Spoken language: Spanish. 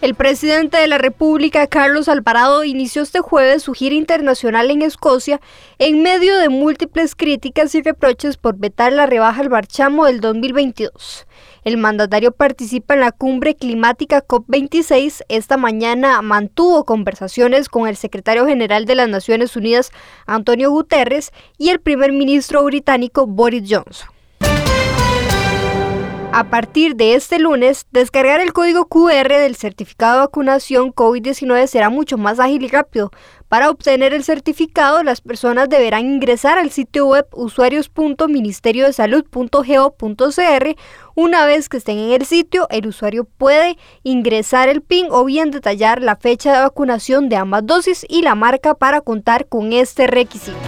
El presidente de la República, Carlos Alvarado, inició este jueves su gira internacional en Escocia en medio de múltiples críticas y reproches por vetar la rebaja al barchamo del 2022. El mandatario participa en la cumbre climática COP26. Esta mañana mantuvo conversaciones con el secretario general de las Naciones Unidas, Antonio Guterres, y el primer ministro británico, Boris Johnson. A partir de este lunes, descargar el código QR del certificado de vacunación COVID-19 será mucho más ágil y rápido. Para obtener el certificado, las personas deberán ingresar al sitio web usuarios.ministeriodesalud.go.cr. Una vez que estén en el sitio, el usuario puede ingresar el PIN o bien detallar la fecha de vacunación de ambas dosis y la marca para contar con este requisito.